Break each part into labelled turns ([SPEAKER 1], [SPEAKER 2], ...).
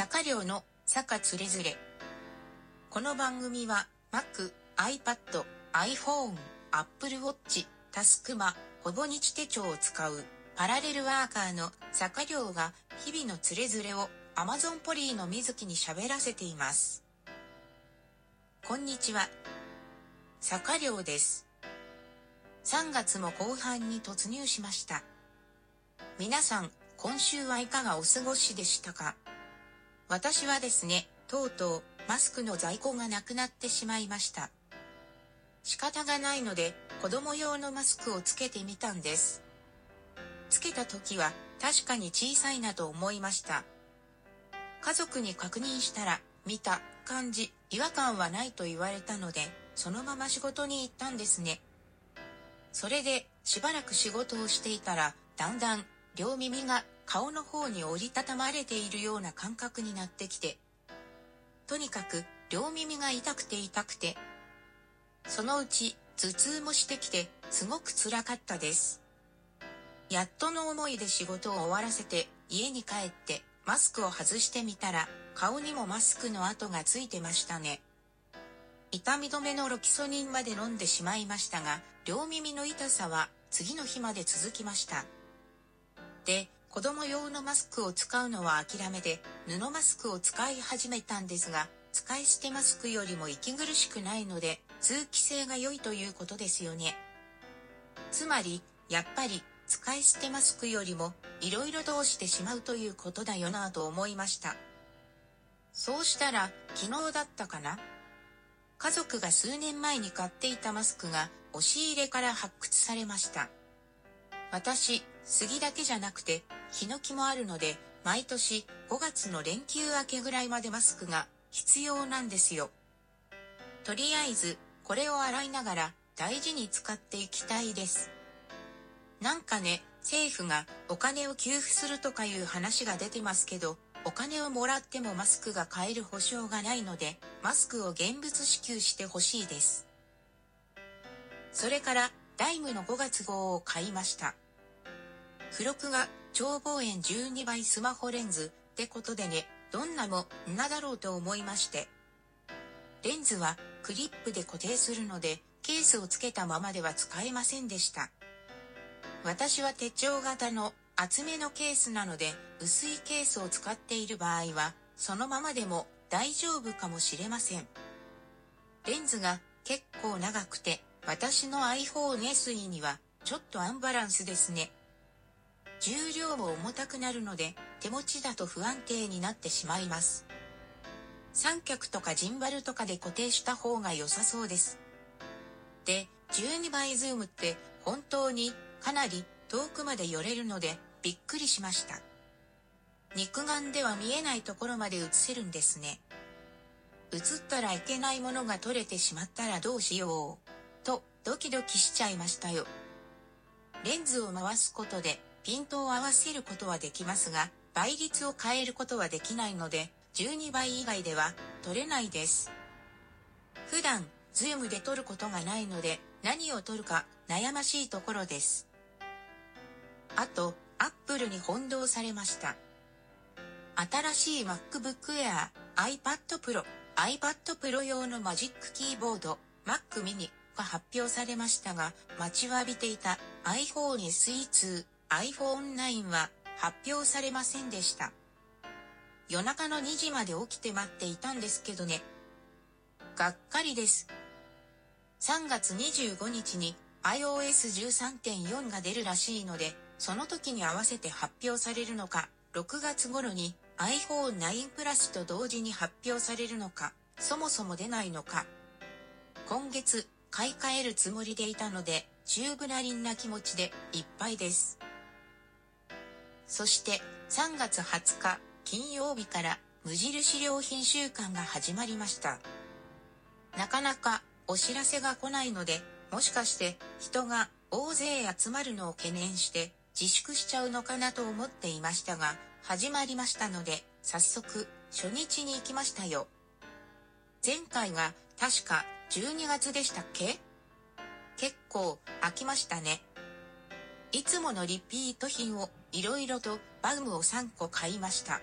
[SPEAKER 1] 坂寮の坂つれづれ。この番組は Mac、iPad、iPhone、Apple Watch、タスクマ、ほぼ日手帳を使うパラレルワーカーの坂寮が日々のつれづれを Amazon ポリーの水木に喋らせています。こんにちは。坂寮です。3月も後半に突入しました。皆さん、今週はいかがお過ごしでしたか？私はですね、とうとうマスクの在庫がなくなってしまいました。仕方がないので子供用のマスクをつけてみたんです。つけた時は確かに小さいなと思いました。家族に確認したら見た感じ違和感はないと言われたのでそのまま仕事に行ったんですね。それでしばらく仕事をしていたらだんだん両耳が顔の方に折りたたまれているような感覚になってきて、とにかく両耳が痛くて痛くて、そのうち頭痛もしてきてすごく辛かったです。やっとの思いで仕事を終わらせて家に帰ってマスクを外してみたら顔にもマスクの跡がついてましたね。痛み止めのロキソニンまで飲んでしまいましたが、両耳の痛さは次の日まで続きました。で、子供用のマスクを使うのは諦めて、布マスクを使い始めたんですが、使い捨てマスクよりも息苦しくないので、通気性が良いということですよね。つまり、やっぱり、使い捨てマスクよりも、色々通してしまうということだよなぁと思いました。そうしたら、昨日だったかな？家族が数年前に買っていたマスクが、押し入れから発掘されました。私、杉だけじゃなくて、ヒノキもあるので、毎年5月の連休明けぐらいまでマスクが必要なんですよ。とりあえず、これを洗いながら大事に使っていきたいです。なんかね、政府がお金を給付するとかいう話が出てますけど、お金をもらってもマスクが買える保証がないので、マスクを現物支給してほしいです。それから、ダイムの5月号を買いました。付録が超望遠12倍スマホレンズってことでね、どんなもんなだろうと思いまして。レンズはクリップで固定するので、ケースをつけたままでは使えませんでした。私は手帳型の厚めのケースなので、薄いケースを使っている場合は、そのままでも大丈夫かもしれません。レンズが結構長くて、私の iPhone SE にはちょっとアンバランスですね。重量も重たくなるので手持ちだと不安定になってしまいます。三脚とかジンバルとかで固定した方が良さそうです。で、12倍ズームって本当にかなり遠くまで寄れるのでびっくりしました。肉眼では見えないところまで映せるんですね。映ったらいけないものが撮れてしまったらどうしよう。とドキドキしちゃいましたよ。レンズを回すことでピントを合わせることはできますが、倍率を変えることはできないので、12倍以外では撮れないです。普段、ズームで撮ることがないので、何を撮るか悩ましいところです。あと、アップルに翻弄されました。新しい MacBook Air、iPad Pro、iPad Pro 用のマジックキーボード、Mac mini が発表されましたが、待ちわびていた iPhone SE2 iPhone9 は発表されませんでした。夜中の2時まで起きて待っていたんですけどね。がっかりです。3月25日に iOS13.4 が出るらしいので、その時に合わせて発表されるのか、6月頃に iPhone9 プラスと同時に発表されるのか、そもそも出ないのか。今月、買い替えるつもりでいたので、中ぶなりんな気持ちでいっぱいです。そして3月20日金曜日から無印良品週間が始まりました。なかなかお知らせが来ないので、もしかして人が大勢集まるのを懸念して自粛しちゃうのかなと思っていましたが、始まりましたので、早速初日に行きましたよ。前回が確か12月でしたっけ？結構飽きましたね。いつものリピート品をいろいろとバウムを3個買いました。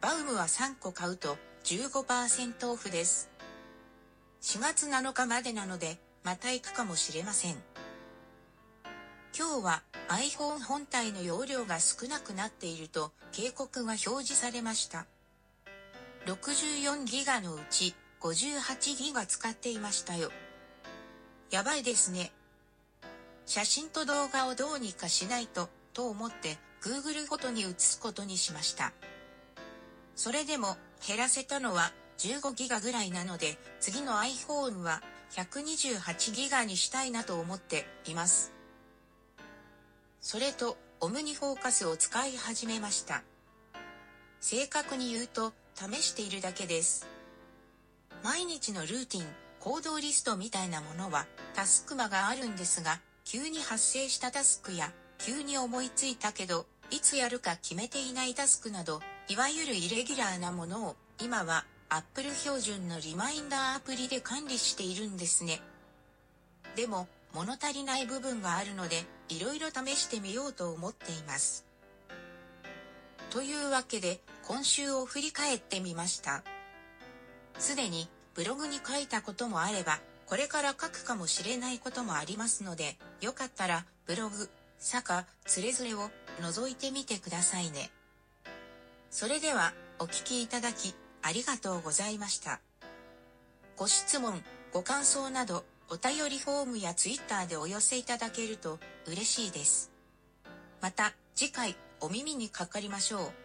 [SPEAKER 1] バウムは3個買うと15%オフです。4月7日までなので、また行くかもしれません。今日は iPhone 本体の容量が少なくなっていると警告が表示されました。64ギガのうち58ギガ使っていましたよ。やばいですね。写真と動画をどうにかしないと、と思って Google フォトに移すことにしました。それでも減らせたのは15ギガぐらいなので、次の iPhone は128ギガにしたいなと思っています。それと、オムニフォーカスを使い始めました。正確に言うと、試しているだけです。毎日のルーティン、行動リストみたいなものはタスクマがあるんですが、急に発生したタスクや、急に思いついたけど、いつやるか決めていないタスクなど、いわゆるイレギュラーなものを、今は Apple 標準のリマインダーアプリで管理しているんですね。でも、物足りない部分があるので、いろいろ試してみようと思っています。というわけで、今週を振り返ってみました。すでにブログに書いたこともあれば、これから書くかもしれないこともありますので、よかったらブログ、坂、つれづれを覗いてみてくださいね。それでは、お聞きいただき、ありがとうございました。ご質問、ご感想など、お便りフォームやツイッターでお寄せいただけると嬉しいです。また次回お耳にかかりましょう。